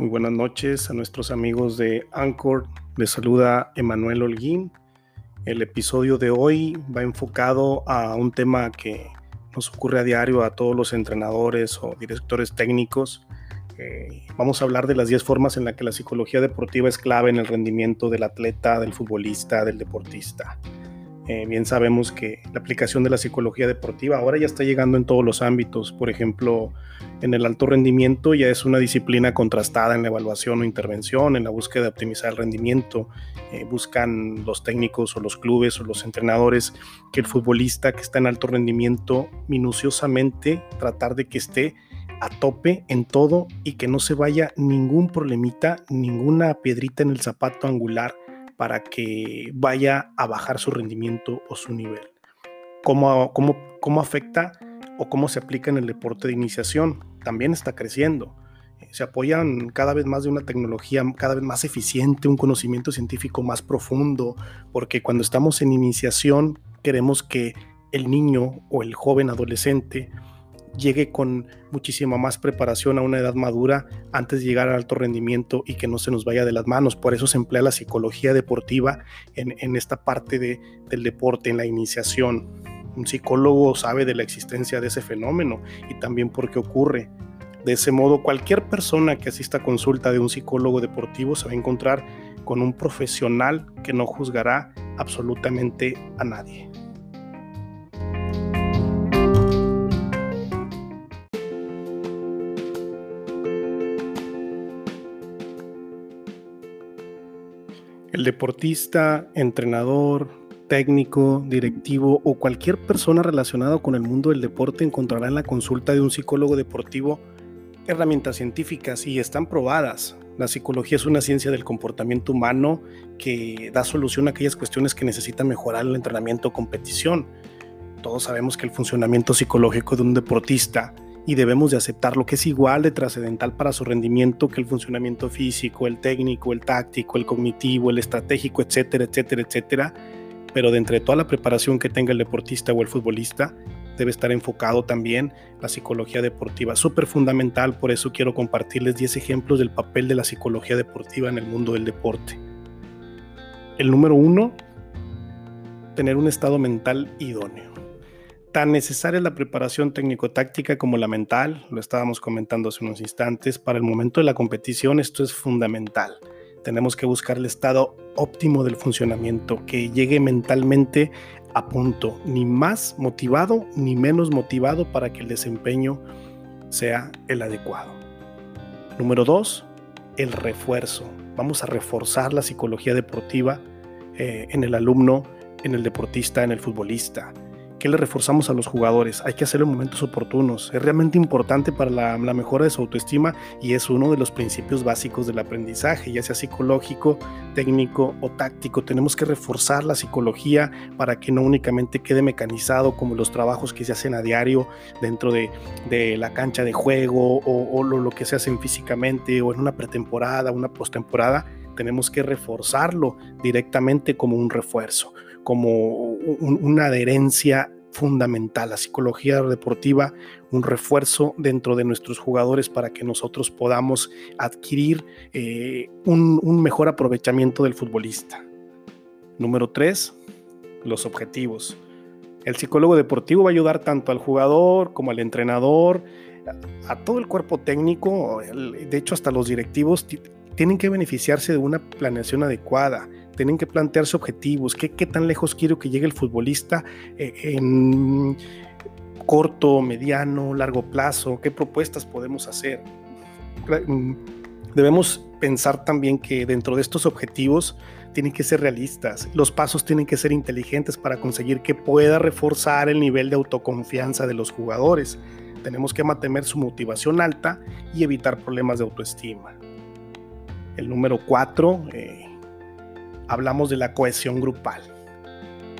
Muy buenas noches a nuestros amigos de Anchor. Les saluda Emanuel Holguín. El episodio de hoy va enfocado a un tema que nos ocurre a diario a todos los entrenadores o directores técnicos. Eh, vamos a hablar de las 10 formas en las que la psicología deportiva es clave en el rendimiento del atleta, del futbolista, del deportista. Eh, bien sabemos que la aplicación de la psicología deportiva ahora ya está llegando en todos los ámbitos. Por ejemplo, en el alto rendimiento ya es una disciplina contrastada en la evaluación o intervención, en la búsqueda de optimizar el rendimiento. Eh, buscan los técnicos o los clubes o los entrenadores que el futbolista que está en alto rendimiento minuciosamente tratar de que esté a tope en todo y que no se vaya ningún problemita, ninguna piedrita en el zapato angular para que vaya a bajar su rendimiento o su nivel. ¿Cómo, cómo, cómo afecta o cómo se aplica en el deporte de iniciación? También está creciendo. Se apoyan cada vez más de una tecnología cada vez más eficiente, un conocimiento científico más profundo, porque cuando estamos en iniciación queremos que el niño o el joven adolescente llegue con muchísima más preparación a una edad madura antes de llegar al alto rendimiento y que no se nos vaya de las manos. Por eso se emplea la psicología deportiva en, esta parte de, del deporte, en la iniciación. Un psicólogo sabe de la existencia de ese fenómeno y también por qué ocurre. De ese modo, cualquier persona que asista a consulta de un psicólogo deportivo se va a encontrar con un profesional que no juzgará absolutamente a nadie. El deportista, entrenador, técnico, directivo o cualquier persona relacionada con el mundo del deporte encontrará en la consulta de un psicólogo deportivo herramientas científicas y están probadas. La psicología es una ciencia del comportamiento humano que da solución a aquellas cuestiones que necesitan mejorar el entrenamiento o competición. Todos sabemos que el funcionamiento psicológico de un deportista y debemos de aceptar lo que es igual de trascendental para su rendimiento que el funcionamiento físico, el técnico, el táctico, el cognitivo, el estratégico, etcétera, etcétera, etcétera. Pero de entre toda la preparación que tenga el deportista o el futbolista, debe estar enfocado también la psicología deportiva. Súper fundamental, por eso quiero compartirles 10 ejemplos del papel de la psicología deportiva en el mundo del deporte. El número uno, tener un estado mental idóneo. Tan necesaria es la preparación técnico-táctica como la mental, lo estábamos comentando hace unos instantes, para el momento de la competición esto es fundamental. Tenemos que buscar el estado óptimo del funcionamiento, que llegue mentalmente a punto, ni más motivado ni menos motivado para que el desempeño sea el adecuado. Número dos, el refuerzo. Vamos a reforzar la psicología deportiva eh, en el alumno, en el deportista, en el futbolista ¿Qué le reforzamos a los jugadores? Hay que hacerlo en momentos oportunos. Es realmente importante para la, mejora de su autoestima y es uno de los principios básicos del aprendizaje, ya sea psicológico, técnico o táctico. Tenemos que reforzar la psicología para que no únicamente quede mecanizado como los trabajos que se hacen a diario dentro de, la cancha de juego o, lo, que se hacen físicamente o en una pretemporada, una postemporada. Tenemos que reforzarlo directamente como un refuerzo como una adherencia fundamental, la psicología deportiva, un refuerzo dentro de nuestros jugadores para que nosotros podamos adquirir eh, un, mejor aprovechamiento del futbolista. Número tres, los objetivos. El psicólogo deportivo va a ayudar tanto al jugador como al entrenador, a, todo el cuerpo técnico, de hecho hasta los directivos tienen que beneficiarse de una planeación adecuada tienen que plantearse objetivos, qué, qué tan lejos quiero que llegue el futbolista eh, en corto, mediano, largo plazo, qué propuestas podemos hacer. Mm, debemos pensar también que dentro de estos objetivos tienen que ser realistas, los pasos tienen que ser inteligentes para conseguir que pueda reforzar el nivel de autoconfianza de los jugadores. Tenemos que mantener su motivación alta y evitar problemas de autoestima. El número cuatro, eh, hablamos de la cohesión grupal.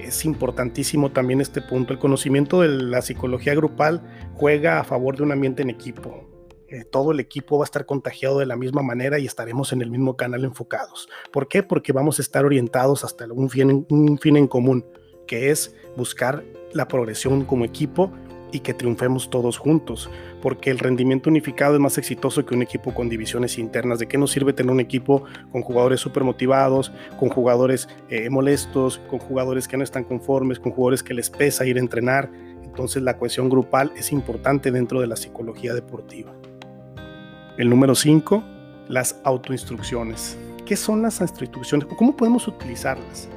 Es importantísimo también este punto. El conocimiento de la psicología grupal juega a favor de un ambiente en equipo. Eh, todo el equipo va a estar contagiado de la misma manera y estaremos en el mismo canal enfocados. ¿Por qué? Porque vamos a estar orientados hasta un fin, un fin en común, que es buscar la progresión como equipo y que triunfemos todos juntos, porque el rendimiento unificado es más exitoso que un equipo con divisiones internas. ¿De qué nos sirve tener un equipo con jugadores súper motivados, con jugadores eh, molestos, con jugadores que no están conformes, con jugadores que les pesa ir a entrenar? Entonces la cohesión grupal es importante dentro de la psicología deportiva. El número 5, las autoinstrucciones. ¿Qué son las instrucciones? ¿Cómo podemos utilizarlas?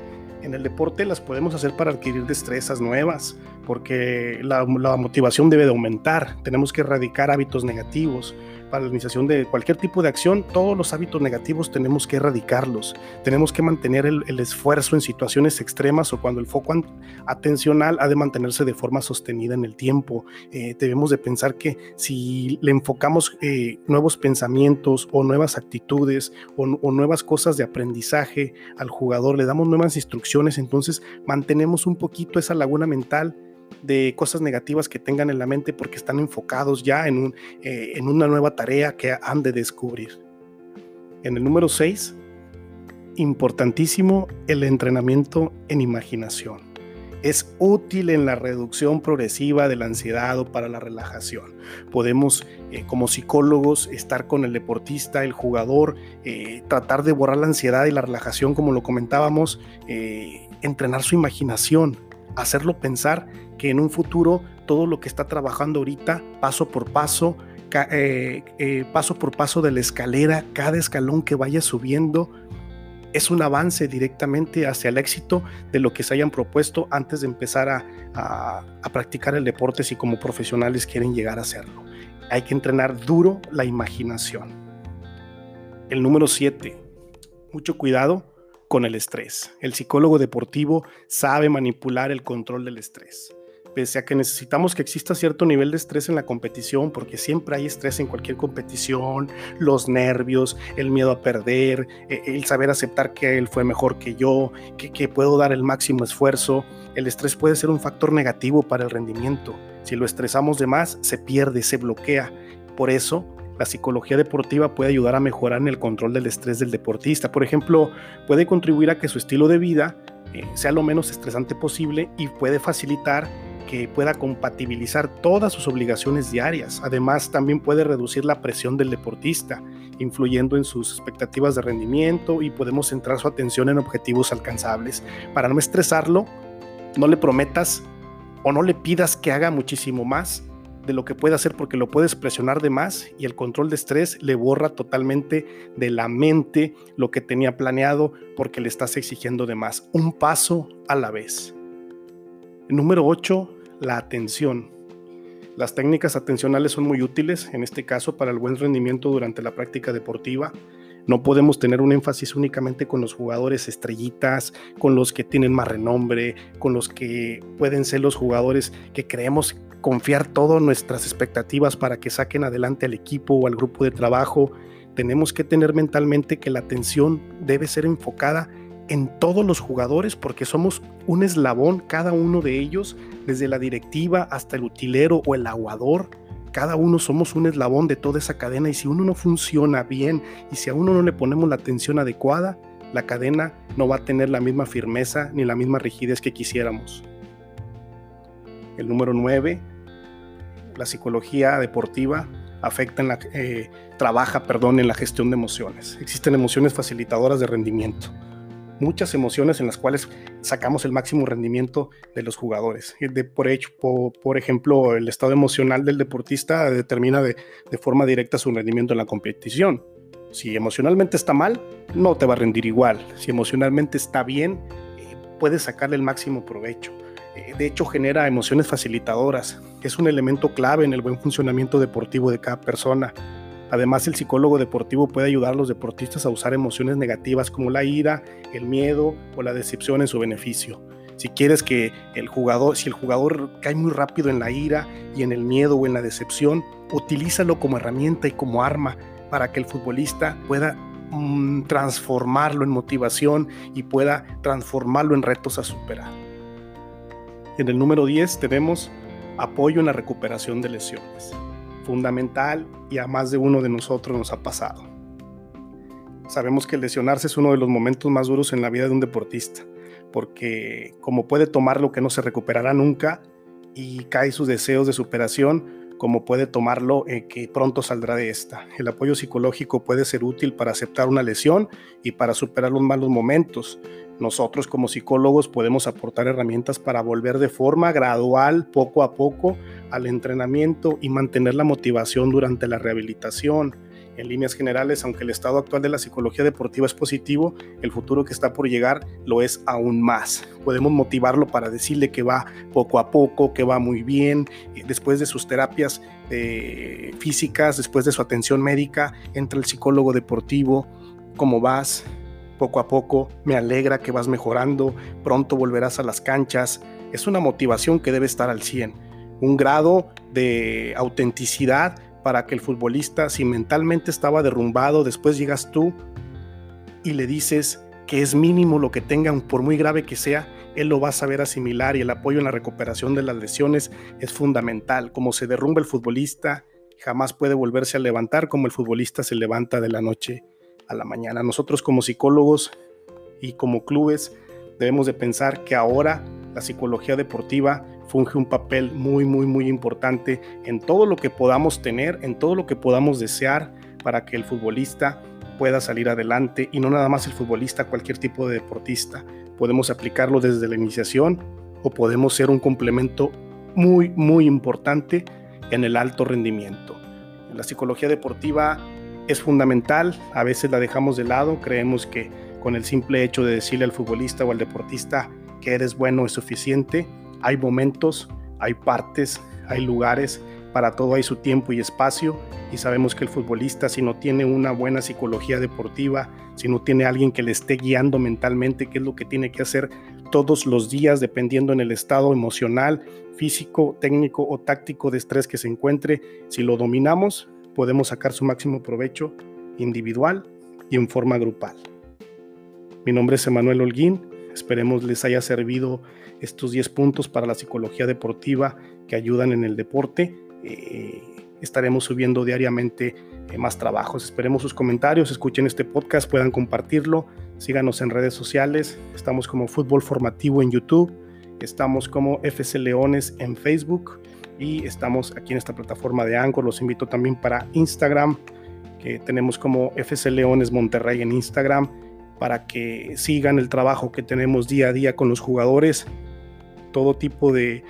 En el deporte las podemos hacer para adquirir destrezas nuevas, porque la, motivación debe de aumentar. Tenemos que erradicar hábitos negativos. Para la iniciación de cualquier tipo de acción, todos los hábitos negativos tenemos que erradicarlos. Tenemos que mantener el, esfuerzo en situaciones extremas o cuando el foco atencional ha de mantenerse de forma sostenida en el tiempo. Eh, debemos de pensar que si le enfocamos eh, nuevos pensamientos o nuevas actitudes o, o nuevas cosas de aprendizaje al jugador, le damos nuevas instrucciones, entonces mantenemos un poquito esa laguna mental de cosas negativas que tengan en la mente porque están enfocados ya en, eh, en una nueva tarea que han de descubrir. En el número 6, importantísimo el entrenamiento en imaginación. Es útil en la reducción progresiva de la ansiedad o para la relajación. Podemos, eh, como psicólogos, estar con el deportista, el jugador, eh, tratar de borrar la ansiedad y la relajación, como lo comentábamos, entrenar su imaginación, hacerlo pensar que en un futuro todo lo que está trabajando ahorita, paso por paso, eh, eh, paso por paso de la escalera, cada escalón que vaya subiendo, es un avance directamente hacia el éxito de lo que se hayan propuesto antes de empezar a, practicar el deporte si como profesionales quieren llegar a hacerlo. Hay que entrenar duro la imaginación. El número 7. Mucho cuidado con el estrés. El psicólogo deportivo sabe manipular el control del estrés. Pese a que necesitamos que exista cierto nivel de estrés en la competición, porque siempre hay estrés en cualquier competición, los nervios, el miedo a perder, e, el saber aceptar que él fue mejor que yo, que, que puedo dar el máximo esfuerzo, el estrés puede ser un factor negativo para el rendimiento. Si lo estresamos de más, se pierde, se bloquea. Por eso, la psicología deportiva puede ayudar a mejorar en el control del estrés del deportista. Por ejemplo, puede contribuir a que su estilo de vida eh, sea lo menos estresante posible y puede facilitar que pueda compatibilizar todas sus obligaciones diarias. Además, también puede reducir la presión del deportista, influyendo en sus expectativas de rendimiento y podemos centrar su atención en objetivos alcanzables. Para no estresarlo, no le prometas o no le pidas que haga muchísimo más, de lo que puede hacer porque lo puedes presionar de más y el control de estrés le borra totalmente de la mente lo que tenía planeado porque le estás exigiendo de más. Un paso a la vez. Número 8, la atención. Las técnicas atencionales son muy útiles, en este caso para el buen rendimiento durante la práctica deportiva. No podemos tener un énfasis únicamente con los jugadores estrellitas, con los que tienen más renombre, con los que pueden ser los jugadores que creemos confiar todas nuestras expectativas para que saquen adelante al equipo o al grupo de trabajo. Tenemos que tener mentalmente que la atención debe ser enfocada en todos los jugadores porque somos un eslabón, cada uno de ellos, desde la directiva hasta el utilero o el aguador. Cada uno somos un eslabón de toda esa cadena y si uno no funciona bien y si a uno no le ponemos la atención adecuada, la cadena no va a tener la misma firmeza ni la misma rigidez que quisiéramos. El número 9 la psicología deportiva afecta en la, eh, trabaja perdón, en la gestión de emociones. Existen emociones facilitadoras de rendimiento. Muchas emociones en las cuales sacamos el máximo rendimiento de los jugadores. De, por, ejemplo, el estado emocional del deportista determina de, de forma directa su rendimiento en la competición. Si emocionalmente está mal, no te va a rendir igual. Si emocionalmente está bien, eh, puedes sacarle el máximo provecho. Eh, de hecho, genera emociones facilitadoras es un elemento clave en el buen funcionamiento deportivo de cada persona. Además, el psicólogo deportivo puede ayudar a los deportistas a usar emociones negativas como la ira, el miedo o la decepción en su beneficio. Si quieres que el jugador, si el jugador cae muy rápido en la ira y en el miedo o en la decepción, utilízalo como herramienta y como arma para que el futbolista pueda mm, transformarlo en motivación y pueda transformarlo en retos a superar. En el número 10 tenemos apoyo en la recuperación de lesiones. Fundamental y a más de uno de nosotros nos ha pasado. Sabemos que lesionarse es uno de los momentos más duros en la vida de un deportista, porque como puede tomar lo que no se recuperará nunca, y cae sus deseos de superación, como puede tomarlo eh, que pronto saldrá de esta. El apoyo psicológico puede ser útil para aceptar una lesión y para superar los malos momentos. Nosotros como psicólogos podemos aportar herramientas para volver de forma gradual, poco a poco, al entrenamiento y mantener la motivación durante la rehabilitación. En líneas generales, aunque el estado actual de la psicología deportiva es positivo, el futuro que está por llegar lo es aún más. Podemos motivarlo para decirle que va poco a poco, que va muy bien, después de sus terapias eh, físicas, después de su atención médica, entra el psicólogo deportivo, ¿cómo vas? Poco a poco, me alegra que vas mejorando, pronto volverás a las canchas. Es una motivación que debe estar al 100. Un grado de autenticidad para que el futbolista, si mentalmente estaba derrumbado, después llegas tú y le dices que es mínimo lo que tengan, por muy grave que sea, él lo va a saber asimilar y el apoyo en la recuperación de las lesiones es fundamental. Como se derrumba el futbolista, jamás puede volverse a levantar como el futbolista se levanta de la noche a la mañana. Nosotros como psicólogos y como clubes debemos de pensar que ahora la psicología deportiva funge un papel muy, muy, muy importante en todo lo que podamos tener, en todo lo que podamos desear para que el futbolista pueda salir adelante y no nada más el futbolista, cualquier tipo de deportista. Podemos aplicarlo desde la iniciación o podemos ser un complemento muy, muy importante en el alto rendimiento. La psicología deportiva es fundamental, a veces la dejamos de lado, creemos que con el simple hecho de decirle al futbolista o al deportista que eres bueno es suficiente, hay momentos, hay partes, hay lugares, para todo hay su tiempo y espacio y sabemos que el futbolista si no tiene una buena psicología deportiva, si no tiene alguien que le esté guiando mentalmente, qué es lo que tiene que hacer todos los días dependiendo en el estado emocional, físico, técnico o táctico de estrés que se encuentre, si lo dominamos, podemos sacar su máximo provecho individual y en forma grupal. Mi nombre es Emanuel Holguín, esperemos les haya servido estos 10 puntos para la psicología deportiva que ayudan en el deporte. Eh, estaremos subiendo diariamente eh, más trabajos. Esperemos sus comentarios, escuchen este podcast, puedan compartirlo, síganos en redes sociales. Estamos como Fútbol Formativo en YouTube, estamos como FC Leones en Facebook y estamos aquí en esta plataforma de Anchor. Los invito también para Instagram, que tenemos como FC Leones Monterrey en Instagram, para que sigan el trabajo que tenemos día a día con los jugadores todo tipo de,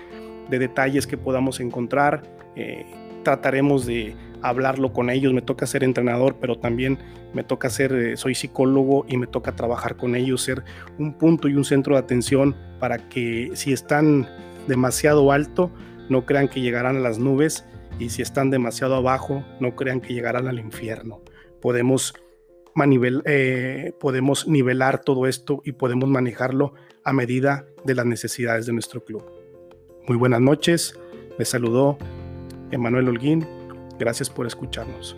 detalles que podamos encontrar. Eh, trataremos de hablarlo con ellos. Me toca ser entrenador, pero también me toca ser, eh, soy psicólogo y me toca trabajar con ellos, ser un punto y un centro de atención para que si están demasiado alto, no crean que llegarán a las nubes y si están demasiado abajo, no crean que llegarán al infierno. Podemos, eh, podemos nivelar todo esto y podemos manejarlo a medida de las necesidades de nuestro club. Muy buenas noches, me saludó Emanuel Holguín, gracias por escucharnos.